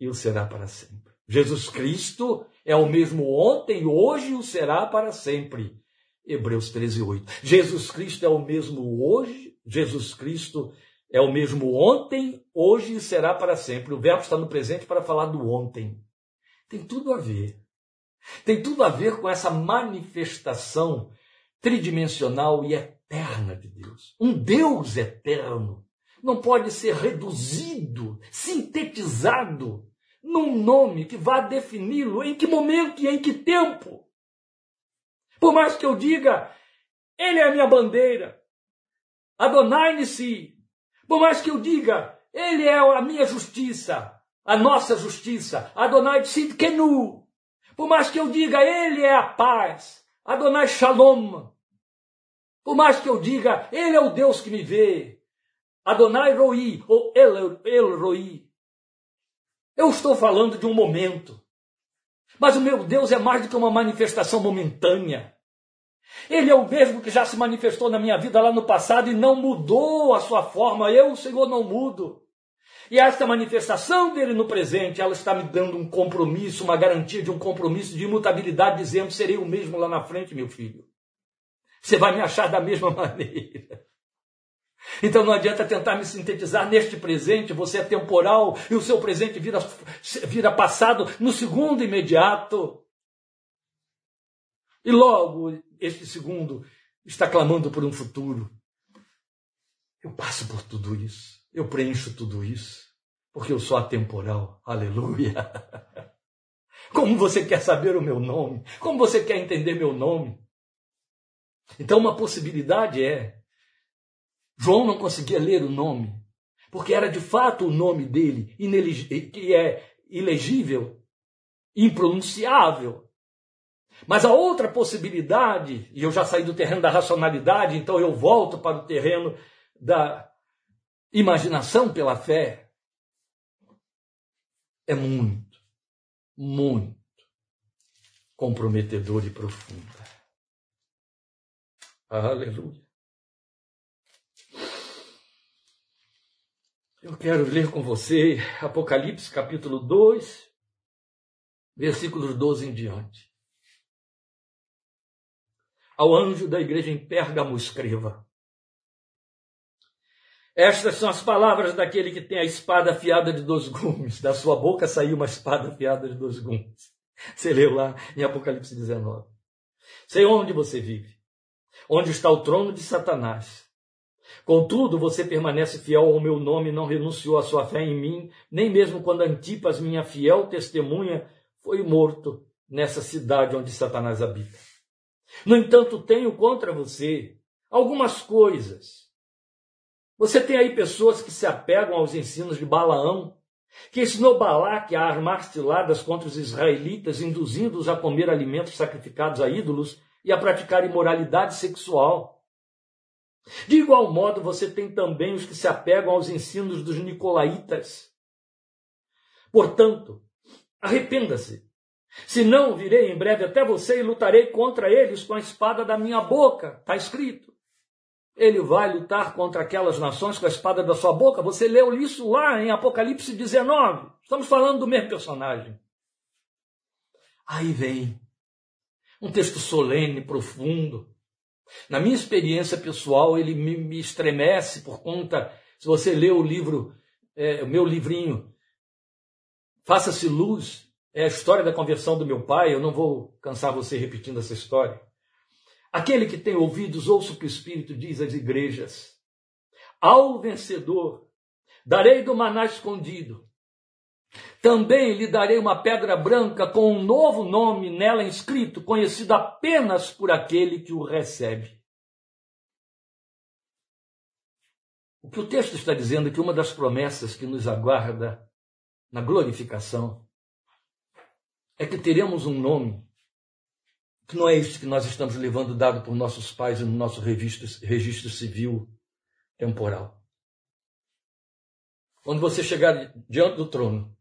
e o será para sempre. Jesus Cristo é o mesmo ontem, hoje e o será para sempre. Hebreus 13, 8. Jesus Cristo é o mesmo hoje, Jesus Cristo é o mesmo ontem, hoje e será para sempre. O verbo está no presente para falar do ontem. Tem tudo a ver. Tem tudo a ver com essa manifestação tridimensional e eterna de Deus. Um Deus eterno não pode ser reduzido, sintetizado num nome que vá defini-lo em que momento e em que tempo. Por mais que eu diga, ele é a minha bandeira, Adonai-se, por mais que eu diga, ele é a minha justiça, a nossa justiça, Adonai Tzidkenu, por mais que eu diga, Ele é a paz, Adonai Shalom. Por mais que eu diga, Ele é o Deus que me vê, Adonai Roi, ou El, El Roi. Eu estou falando de um momento. Mas o meu Deus é mais do que uma manifestação momentânea. Ele é o mesmo que já se manifestou na minha vida lá no passado e não mudou a sua forma. Eu, Senhor, não mudo. E esta manifestação dele no presente, ela está me dando um compromisso, uma garantia de um compromisso de imutabilidade, dizendo: serei o mesmo lá na frente, meu filho. Você vai me achar da mesma [laughs] maneira. Então não adianta tentar me sintetizar neste presente, você é temporal e o seu presente vira, vira passado no segundo imediato. E logo este segundo está clamando por um futuro. Eu passo por tudo isso. Eu preencho tudo isso, porque eu sou atemporal. Aleluia. [laughs] Como você quer saber o meu nome? Como você quer entender meu nome? Então, uma possibilidade é: João não conseguia ler o nome, porque era de fato o nome dele, que é ilegível, impronunciável. Mas a outra possibilidade, e eu já saí do terreno da racionalidade, então eu volto para o terreno da imaginação pela fé é muito, muito comprometedora e profunda. Aleluia. Eu quero ler com você Apocalipse capítulo 2, versículos 12 em diante. Ao anjo da igreja em Pérgamo escreva: Estas são as palavras daquele que tem a espada afiada de dois gumes. Da sua boca saiu uma espada afiada de dois gumes. Você leu lá em Apocalipse 19. Sei onde você vive, onde está o trono de Satanás. Contudo, você permanece fiel ao meu nome e não renunciou à sua fé em mim, nem mesmo quando Antipas, minha fiel testemunha, foi morto nessa cidade onde Satanás habita. No entanto, tenho contra você algumas coisas. Você tem aí pessoas que se apegam aos ensinos de Balaão, que ensinou Balaque a armar ciladas contra os israelitas, induzindo-os a comer alimentos sacrificados a ídolos e a praticar imoralidade sexual. De igual modo, você tem também os que se apegam aos ensinos dos nicolaítas. Portanto, arrependa-se. Senão, virei em breve até você e lutarei contra eles com a espada da minha boca. Está escrito. Ele vai lutar contra aquelas nações com a espada da sua boca. Você leu isso lá em Apocalipse 19. Estamos falando do mesmo personagem. Aí vem um texto solene, profundo. Na minha experiência pessoal, ele me, me estremece por conta. Se você lê o livro, é, o meu livrinho, Faça-se Luz, é a história da conversão do meu pai. Eu não vou cansar você repetindo essa história. Aquele que tem ouvidos, ouça o que o Espírito diz às igrejas. Ao vencedor, darei do maná escondido. Também lhe darei uma pedra branca com um novo nome nela inscrito, conhecido apenas por aquele que o recebe. O que o texto está dizendo é que uma das promessas que nos aguarda na glorificação é que teremos um nome que não é isso que nós estamos levando dado por nossos pais no nosso registro, registro civil temporal. Quando você chegar diante do trono,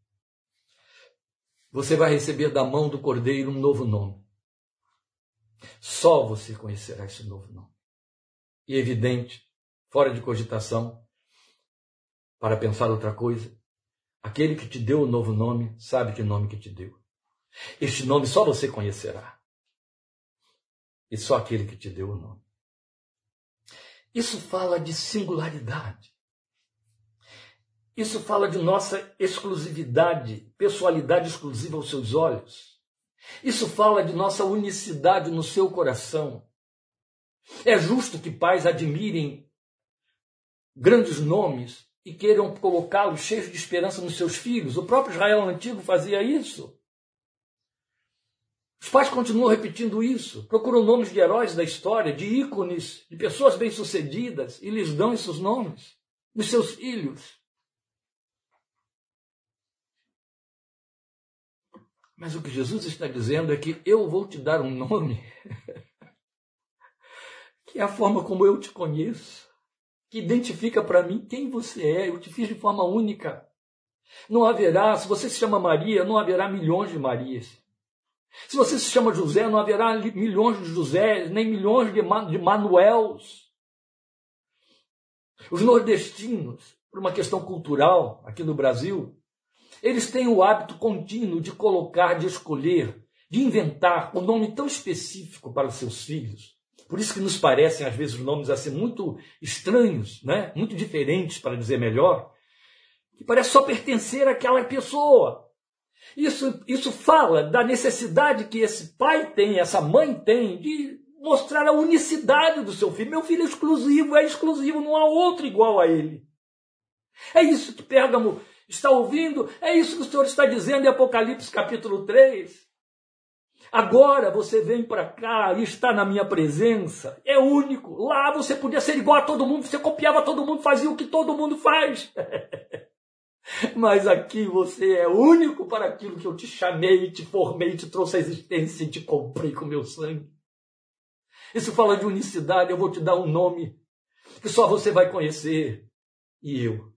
você vai receber da mão do Cordeiro um novo nome. Só você conhecerá esse novo nome. E é evidente, fora de cogitação, para pensar outra coisa, aquele que te deu o novo nome sabe que nome que te deu. Este nome só você conhecerá e só aquele que te deu o nome. Isso fala de singularidade. Isso fala de nossa exclusividade, pessoalidade exclusiva aos seus olhos. Isso fala de nossa unicidade no seu coração. É justo que pais admirem grandes nomes e queiram colocá-los cheios de esperança nos seus filhos. O próprio Israel antigo fazia isso. Os pais continuam repetindo isso, procuram nomes de heróis da história, de ícones, de pessoas bem-sucedidas e lhes dão esses nomes, dos seus filhos. Mas o que Jesus está dizendo é que eu vou te dar um nome, [laughs] que é a forma como eu te conheço, que identifica para mim quem você é, eu te fiz de forma única. Não haverá, se você se chama Maria, não haverá milhões de Marias. Se você se chama José, não haverá milhões de José, nem milhões de, de Manuels. Os nordestinos, por uma questão cultural aqui no Brasil, eles têm o hábito contínuo de colocar, de escolher, de inventar um nome tão específico para os seus filhos. Por isso que nos parecem, às vezes, nomes assim muito estranhos, né? muito diferentes, para dizer melhor, que parece só pertencer àquela pessoa. Isso, isso fala da necessidade que esse pai tem, essa mãe tem, de mostrar a unicidade do seu filho. Meu filho é exclusivo, é exclusivo, não há outro igual a ele. É isso que Pérgamo está ouvindo, é isso que o Senhor está dizendo em Apocalipse capítulo 3. Agora você vem para cá e está na minha presença, é único. Lá você podia ser igual a todo mundo, você copiava todo mundo, fazia o que todo mundo faz. [laughs] Mas aqui você é único para aquilo que eu te chamei, te formei, te trouxe à existência e te comprei com meu sangue. Isso fala de unicidade, eu vou te dar um nome que só você vai conhecer. E eu.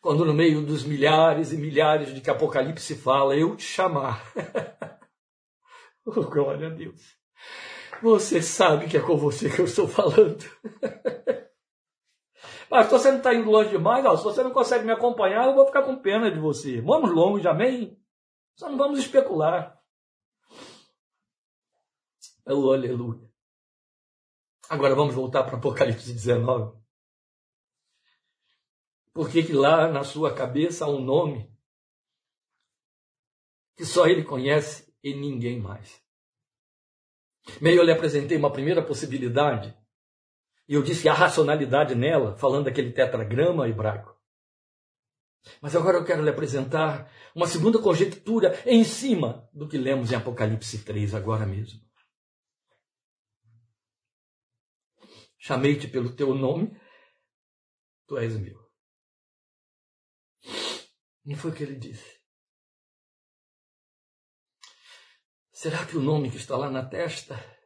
Quando no meio dos milhares e milhares de que Apocalipse fala, eu te chamar. [laughs] oh, glória a Deus. Você sabe que é com você que eu estou falando. [laughs] Mas se você não está indo longe demais, ó, se você não consegue me acompanhar, eu vou ficar com pena de você. Vamos longe, amém? Só não vamos especular. Oh, aleluia. Agora vamos voltar para Apocalipse 19. Por que, que lá na sua cabeça há um nome que só ele conhece e ninguém mais? Meio eu lhe apresentei uma primeira possibilidade e eu disse a racionalidade nela, falando daquele tetragrama hebraico. Mas agora eu quero lhe apresentar uma segunda conjectura em cima do que lemos em Apocalipse 3 agora mesmo. Chamei-te pelo teu nome, tu és meu. E foi o que ele disse. Será que o nome que está lá na testa?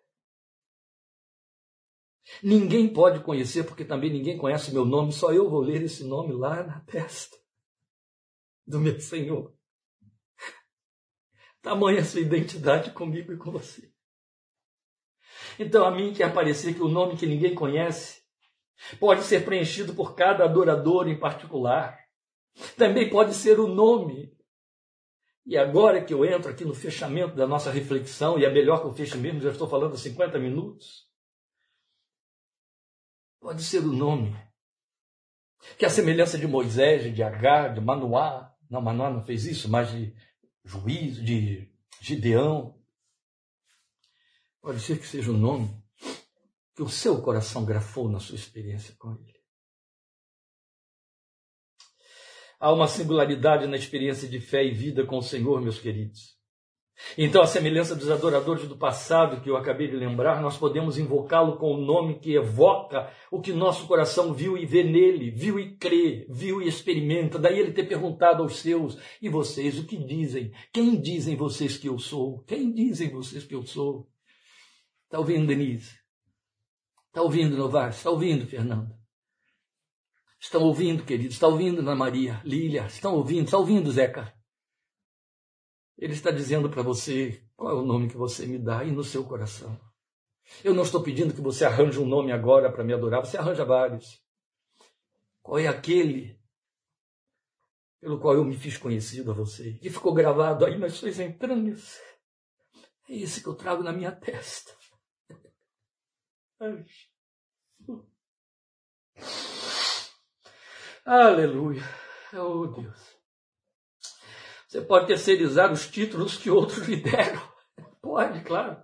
Ninguém pode conhecer, porque também ninguém conhece meu nome, só eu vou ler esse nome lá na testa do meu Senhor. Tamanha sua identidade comigo e com você. Então a mim quer parecer que o nome que ninguém conhece pode ser preenchido por cada adorador em particular. Também pode ser o nome. E agora que eu entro aqui no fechamento da nossa reflexão, e é melhor que eu feche mesmo, já estou falando 50 minutos. Pode ser o nome. Que a semelhança de Moisés, de Agar, de Manoá, não, Manoá não fez isso, mas de juízo, de Gideão. Pode ser que seja o nome que o seu coração grafou na sua experiência com ele. Há uma singularidade na experiência de fé e vida com o Senhor, meus queridos. Então, a semelhança dos adoradores do passado que eu acabei de lembrar, nós podemos invocá-lo com o nome que evoca o que nosso coração viu e vê nele, viu e crê, viu e experimenta. Daí ele ter perguntado aos seus: e vocês, o que dizem? Quem dizem vocês que eu sou? Quem dizem vocês que eu sou? Está ouvindo, Denise? Está ouvindo, Novaes? Está ouvindo, Fernando? Estão ouvindo, queridos? Está ouvindo, Ana Maria, Lília? Estão ouvindo? Está ouvindo, Zeca? Ele está dizendo para você qual é o nome que você me dá e no seu coração. Eu não estou pedindo que você arranje um nome agora para me adorar, você arranja vários. Qual é aquele pelo qual eu me fiz conhecido a você, que ficou gravado aí nas suas entranhas? É esse que eu trago na minha testa. [laughs] Aleluia. Oh Deus. Você pode terceirizar os títulos que outros [laughs] lhe deram. Pode, claro.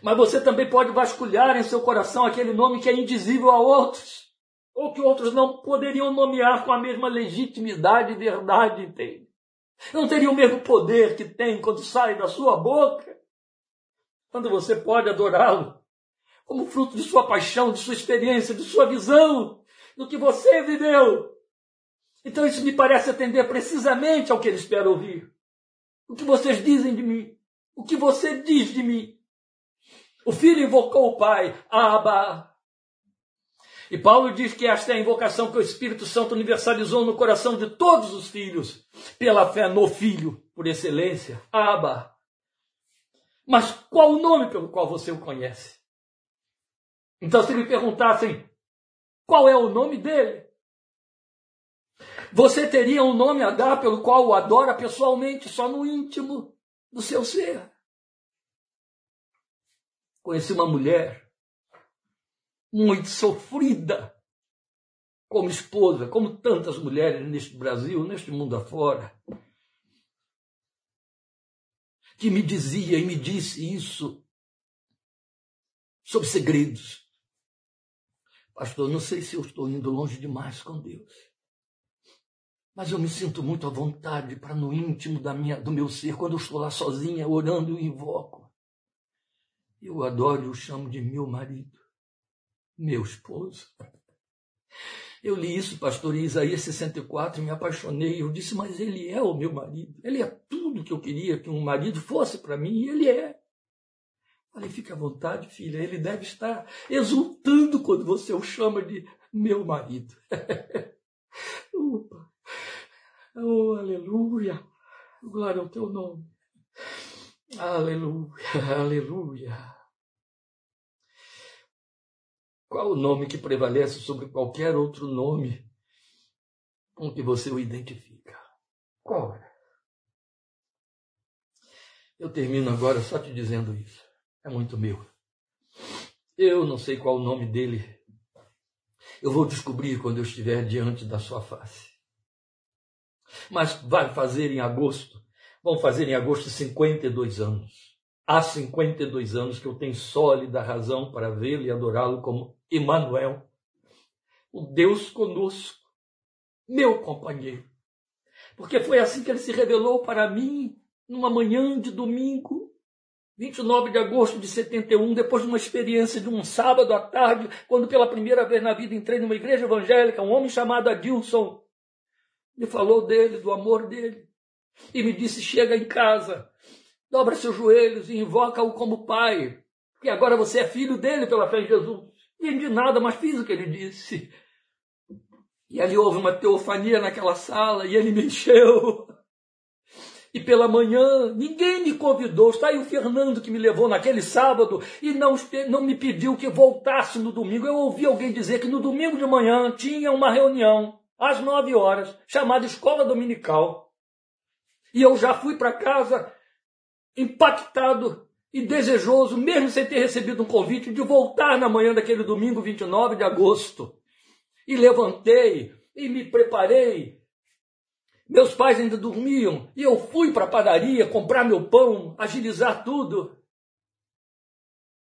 Mas você também pode vasculhar em seu coração aquele nome que é indizível a outros, ou que outros não poderiam nomear com a mesma legitimidade e verdade, entende? Não teria o mesmo poder que tem quando sai da sua boca, quando você pode adorá-lo, como fruto de sua paixão, de sua experiência, de sua visão, do que você viveu. Então isso me parece atender precisamente ao que ele espera ouvir. O que vocês dizem de mim? O que você diz de mim? O filho invocou o pai, Abba. E Paulo diz que esta é a invocação que o Espírito Santo universalizou no coração de todos os filhos, pela fé no Filho, por excelência, Abba. Mas qual o nome pelo qual você o conhece? Então, se me perguntassem qual é o nome dele, você teria um nome a dar pelo qual o adora pessoalmente, só no íntimo do seu ser. Conheci uma mulher muito sofrida como esposa, como tantas mulheres neste Brasil, neste mundo afora, que me dizia e me disse isso sobre segredos. Pastor, não sei se eu estou indo longe demais com Deus. Mas eu me sinto muito à vontade para no íntimo da minha, do meu ser, quando eu estou lá sozinha, orando, e invoco. Eu adoro e o chamo de meu marido, meu esposo. Eu li isso, pastor, em Isaías 64 e me apaixonei. Eu disse, mas ele é o meu marido. Ele é tudo que eu queria que um marido fosse para mim, e ele é. Falei, fique à vontade, filha. Ele deve estar exultando quando você o chama de meu marido. [laughs] Opa. Oh, aleluia! Glória ao teu nome. Aleluia, aleluia. Qual o nome que prevalece sobre qualquer outro nome com que você o identifica? Qual é? Eu termino agora só te dizendo isso. É muito meu. Eu não sei qual o nome dele. Eu vou descobrir quando eu estiver diante da sua face. Mas vai fazer em agosto, vão fazer em agosto 52 anos. Há 52 anos que eu tenho sólida razão para vê-lo e adorá-lo como Emmanuel, o Deus conosco, meu companheiro. Porque foi assim que ele se revelou para mim numa manhã de domingo, 29 de agosto de 71, depois de uma experiência de um sábado à tarde, quando pela primeira vez na vida entrei numa igreja evangélica, um homem chamado Adilson me falou dele, do amor dele, e me disse: chega em casa, dobra seus joelhos e invoca-o como pai, porque agora você é filho dele pela fé em Jesus. Não entendi nada, mas fiz o que ele disse. E ali houve uma teofania naquela sala e ele me encheu. E pela manhã, ninguém me convidou. Está aí o Fernando que me levou naquele sábado e não, não me pediu que voltasse no domingo. Eu ouvi alguém dizer que no domingo de manhã tinha uma reunião, às nove horas, chamada Escola Dominical. E eu já fui para casa impactado e desejoso, mesmo sem ter recebido um convite, de voltar na manhã daquele domingo 29 de agosto e levantei e me preparei. Meus pais ainda dormiam e eu fui para a padaria comprar meu pão, agilizar tudo.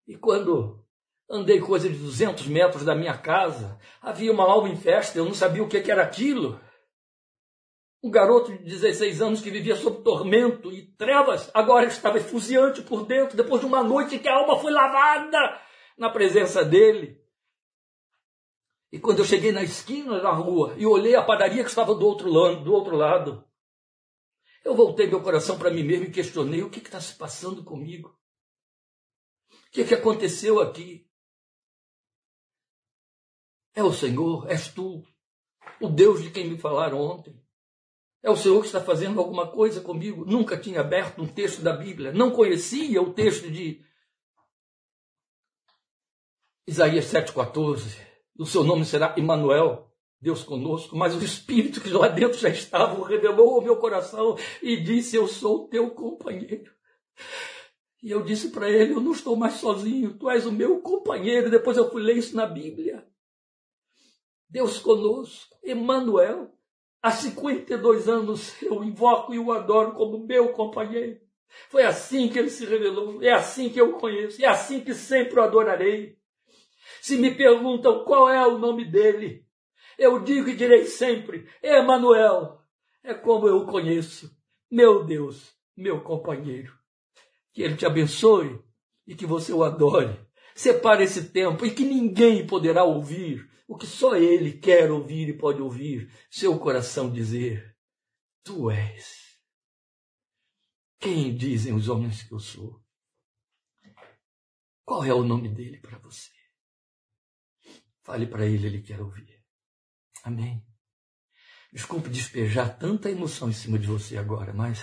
E quando andei coisa de 200 metros da minha casa, havia uma alma em festa, eu não sabia o que era aquilo. Um garoto de 16 anos que vivia sob tormento e trevas, agora estava efusiante por dentro, depois de uma noite que a alma foi lavada na presença dele. E quando eu cheguei na esquina da rua e olhei a padaria que estava do outro lado, do outro lado eu voltei meu coração para mim mesmo e questionei o que está se passando comigo. O que, que aconteceu aqui? É o Senhor, és tu, o Deus de quem me falaram ontem. É o Senhor que está fazendo alguma coisa comigo. Nunca tinha aberto um texto da Bíblia, não conhecia o texto de Isaías 7,14 o seu nome será Emmanuel, Deus conosco, mas o Espírito que lá dentro já estava revelou ao meu coração e disse: Eu sou o teu companheiro. E eu disse para ele: Eu não estou mais sozinho, tu és o meu companheiro. Depois eu fui ler isso na Bíblia. Deus conosco, Emmanuel. Há 52 anos eu invoco e o adoro como meu companheiro. Foi assim que ele se revelou, é assim que eu o conheço, é assim que sempre o adorarei. Se me perguntam qual é o nome dele, eu digo e direi sempre: Emanuel. É como eu o conheço. Meu Deus, meu companheiro. Que ele te abençoe e que você o adore. Separe esse tempo e que ninguém poderá ouvir o que só ele quer ouvir e pode ouvir. Seu coração dizer: Tu és. Quem dizem os homens que eu sou? Qual é o nome dele para você? Fale para ele, ele quer ouvir. Amém. Desculpe despejar tanta emoção em cima de você agora, mas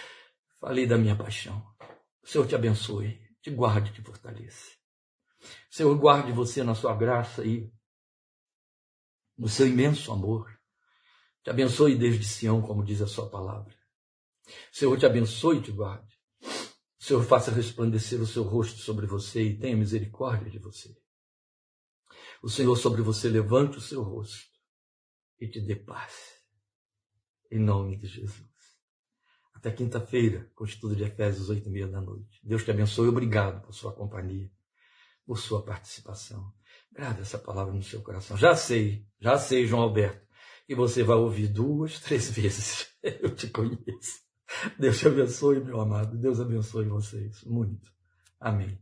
[laughs] falei da minha paixão. O Senhor te abençoe, te guarde, te fortaleça. O Senhor guarde você na sua graça e no seu imenso amor. Te abençoe desde Sião, como diz a sua palavra. O Senhor te abençoe e te guarde. O Senhor faça resplandecer o seu rosto sobre você e tenha misericórdia de você o Senhor sobre você levante o seu rosto e te dê paz. Em nome de Jesus. Até quinta-feira, com o estudo de Efésios, oito e meia da noite. Deus te abençoe. Obrigado por sua companhia, por sua participação. Grave essa palavra no seu coração. Já sei, já sei, João Alberto, que você vai ouvir duas, três vezes. [laughs] Eu te conheço. Deus te abençoe, meu amado. Deus abençoe vocês muito. Amém.